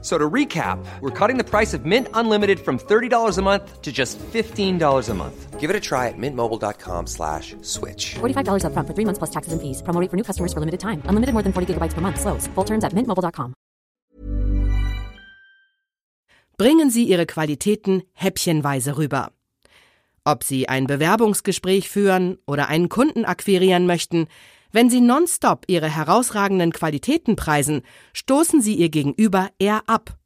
So to recap, we're cutting the price of Mint Unlimited from $30 a month to just $15 a month. Give it a try at mintmobile.com slash switch. $45 upfront for three months plus taxes and fees. Promo rate for new customers for limited time. Unlimited more than 40 gigabytes per month. Slows. Full terms at mintmobile.com. Bringen Sie Ihre Qualitäten häppchenweise rüber. Ob Sie ein Bewerbungsgespräch führen oder einen Kunden akquirieren möchten, wenn Sie nonstop Ihre herausragenden Qualitäten preisen, stoßen Sie Ihr Gegenüber eher ab.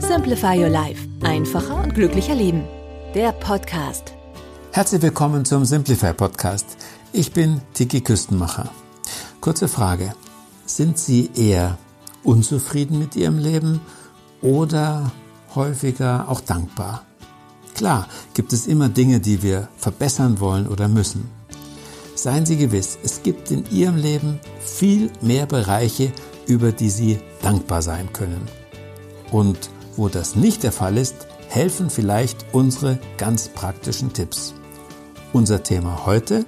Simplify Your Life. Einfacher und glücklicher Leben. Der Podcast. Herzlich willkommen zum Simplify Podcast. Ich bin Tiki Küstenmacher. Kurze Frage. Sind Sie eher unzufrieden mit Ihrem Leben oder häufiger auch dankbar? Klar, gibt es immer Dinge, die wir verbessern wollen oder müssen. Seien Sie gewiss, es gibt in Ihrem Leben viel mehr Bereiche, über die Sie dankbar sein können. Und wo das nicht der Fall ist, helfen vielleicht unsere ganz praktischen Tipps. Unser Thema heute?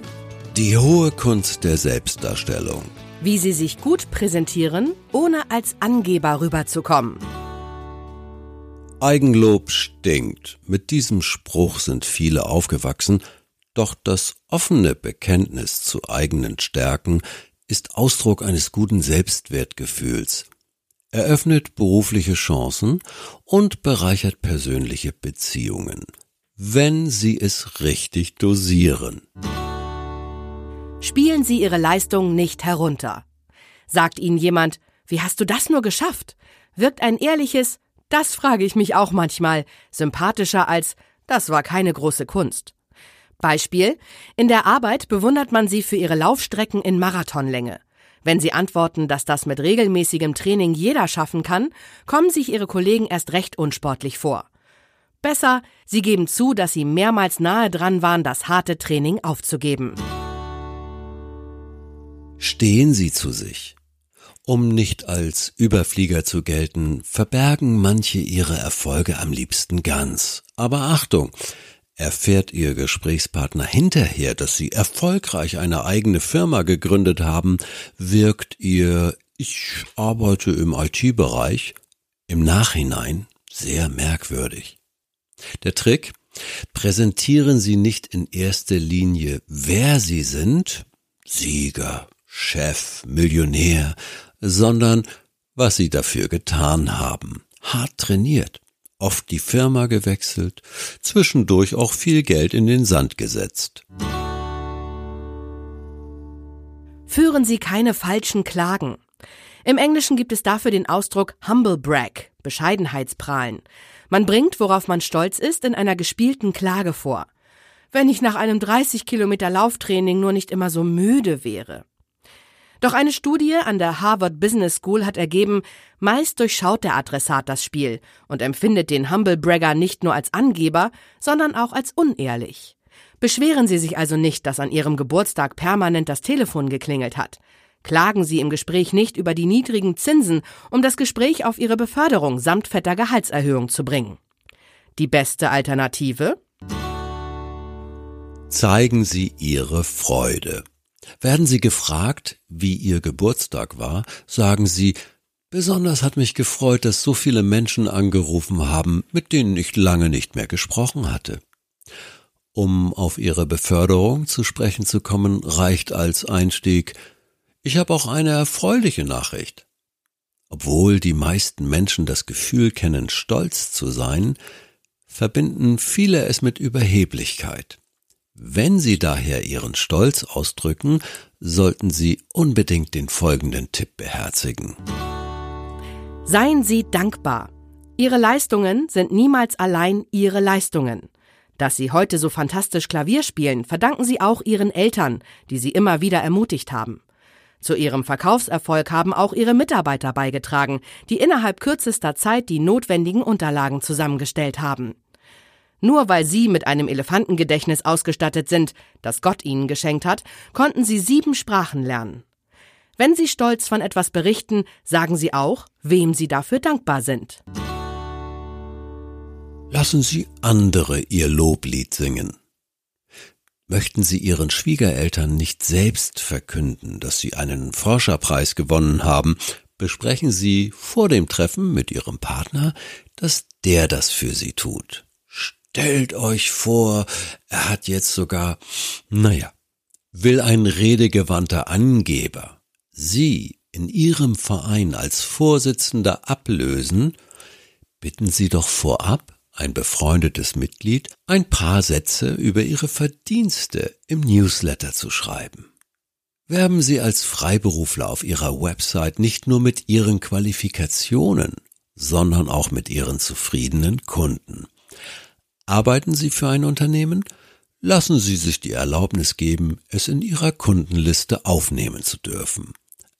Die hohe Kunst der Selbstdarstellung. Wie Sie sich gut präsentieren, ohne als Angeber rüberzukommen. Eigenlob stinkt. Mit diesem Spruch sind viele aufgewachsen, doch das offene Bekenntnis zu eigenen Stärken ist Ausdruck eines guten Selbstwertgefühls, eröffnet berufliche Chancen und bereichert persönliche Beziehungen, wenn Sie es richtig dosieren. Spielen Sie Ihre Leistung nicht herunter. Sagt Ihnen jemand, wie hast du das nur geschafft? Wirkt ein ehrliches, das frage ich mich auch manchmal, sympathischer als, das war keine große Kunst. Beispiel, in der Arbeit bewundert man sie für ihre Laufstrecken in Marathonlänge. Wenn sie antworten, dass das mit regelmäßigem Training jeder schaffen kann, kommen sich ihre Kollegen erst recht unsportlich vor. Besser, sie geben zu, dass sie mehrmals nahe dran waren, das harte Training aufzugeben. Stehen Sie zu sich. Um nicht als Überflieger zu gelten, verbergen manche ihre Erfolge am liebsten ganz. Aber Achtung, Erfährt Ihr Gesprächspartner hinterher, dass Sie erfolgreich eine eigene Firma gegründet haben, wirkt Ihr Ich arbeite im IT-Bereich im Nachhinein sehr merkwürdig. Der Trick? Präsentieren Sie nicht in erster Linie, wer Sie sind, Sieger, Chef, Millionär, sondern was Sie dafür getan haben, hart trainiert oft die Firma gewechselt, zwischendurch auch viel Geld in den Sand gesetzt. Führen Sie keine falschen Klagen. Im Englischen gibt es dafür den Ausdruck Humble Brag, Bescheidenheitsprahlen. Man bringt, worauf man stolz ist, in einer gespielten Klage vor. Wenn ich nach einem 30 Kilometer Lauftraining nur nicht immer so müde wäre. Doch eine Studie an der Harvard Business School hat ergeben, meist durchschaut der Adressat das Spiel und empfindet den Humble Bragger nicht nur als Angeber, sondern auch als unehrlich. Beschweren Sie sich also nicht, dass an Ihrem Geburtstag permanent das Telefon geklingelt hat. Klagen Sie im Gespräch nicht über die niedrigen Zinsen, um das Gespräch auf Ihre Beförderung samt fetter Gehaltserhöhung zu bringen. Die beste Alternative? Zeigen Sie Ihre Freude. Werden Sie gefragt, wie Ihr Geburtstag war, sagen Sie, besonders hat mich gefreut, dass so viele Menschen angerufen haben, mit denen ich lange nicht mehr gesprochen hatte. Um auf Ihre Beförderung zu sprechen zu kommen, reicht als Einstieg, ich habe auch eine erfreuliche Nachricht. Obwohl die meisten Menschen das Gefühl kennen, stolz zu sein, verbinden viele es mit Überheblichkeit. Wenn Sie daher Ihren Stolz ausdrücken, sollten Sie unbedingt den folgenden Tipp beherzigen. Seien Sie dankbar. Ihre Leistungen sind niemals allein Ihre Leistungen. Dass Sie heute so fantastisch Klavier spielen, verdanken Sie auch Ihren Eltern, die Sie immer wieder ermutigt haben. Zu Ihrem Verkaufserfolg haben auch Ihre Mitarbeiter beigetragen, die innerhalb kürzester Zeit die notwendigen Unterlagen zusammengestellt haben. Nur weil sie mit einem Elefantengedächtnis ausgestattet sind, das Gott ihnen geschenkt hat, konnten sie sieben Sprachen lernen. Wenn Sie stolz von etwas berichten, sagen Sie auch, wem Sie dafür dankbar sind. Lassen Sie andere Ihr Loblied singen. Möchten Sie Ihren Schwiegereltern nicht selbst verkünden, dass Sie einen Forscherpreis gewonnen haben, besprechen Sie vor dem Treffen mit Ihrem Partner, dass der das für Sie tut. Stellt euch vor, er hat jetzt sogar, naja, will ein redegewandter Angeber Sie in Ihrem Verein als Vorsitzender ablösen, bitten Sie doch vorab ein befreundetes Mitglied, ein paar Sätze über Ihre Verdienste im Newsletter zu schreiben. Werben Sie als Freiberufler auf Ihrer Website nicht nur mit Ihren Qualifikationen, sondern auch mit Ihren zufriedenen Kunden. Arbeiten Sie für ein Unternehmen? Lassen Sie sich die Erlaubnis geben, es in Ihrer Kundenliste aufnehmen zu dürfen.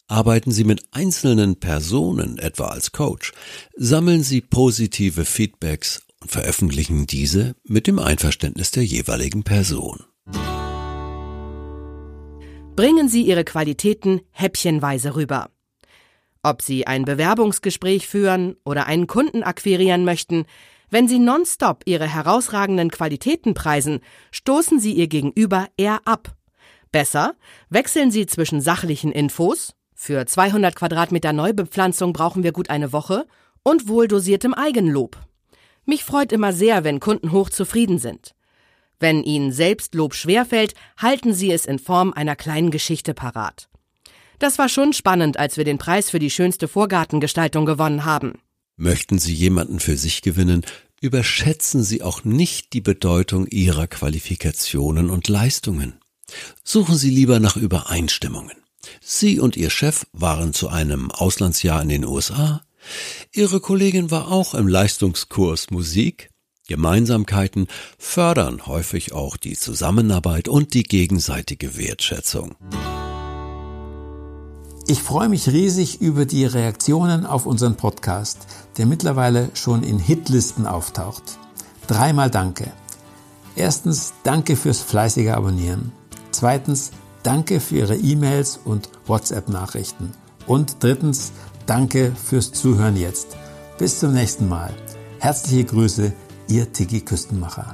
Arbeiten Sie mit einzelnen Personen, etwa als Coach, sammeln Sie positive Feedbacks und veröffentlichen diese mit dem Einverständnis der jeweiligen Person. Bringen Sie Ihre Qualitäten häppchenweise rüber. Ob Sie ein Bewerbungsgespräch führen oder einen Kunden akquirieren möchten, wenn Sie nonstop Ihre herausragenden Qualitäten preisen, stoßen Sie Ihr Gegenüber eher ab. Besser, wechseln Sie zwischen sachlichen Infos, für 200 Quadratmeter Neubepflanzung brauchen wir gut eine Woche, und wohldosiertem Eigenlob. Mich freut immer sehr, wenn Kunden hochzufrieden sind. Wenn Ihnen Selbstlob schwerfällt, halten Sie es in Form einer kleinen Geschichte parat. Das war schon spannend, als wir den Preis für die schönste Vorgartengestaltung gewonnen haben. Möchten Sie jemanden für sich gewinnen, überschätzen Sie auch nicht die Bedeutung Ihrer Qualifikationen und Leistungen. Suchen Sie lieber nach Übereinstimmungen. Sie und Ihr Chef waren zu einem Auslandsjahr in den USA, Ihre Kollegin war auch im Leistungskurs Musik. Gemeinsamkeiten fördern häufig auch die Zusammenarbeit und die gegenseitige Wertschätzung. Ich freue mich riesig über die Reaktionen auf unseren Podcast, der mittlerweile schon in Hitlisten auftaucht. Dreimal Danke. Erstens Danke fürs fleißige Abonnieren. Zweitens Danke für Ihre E-Mails und WhatsApp-Nachrichten. Und drittens Danke fürs Zuhören jetzt. Bis zum nächsten Mal. Herzliche Grüße, Ihr Tiki Küstenmacher.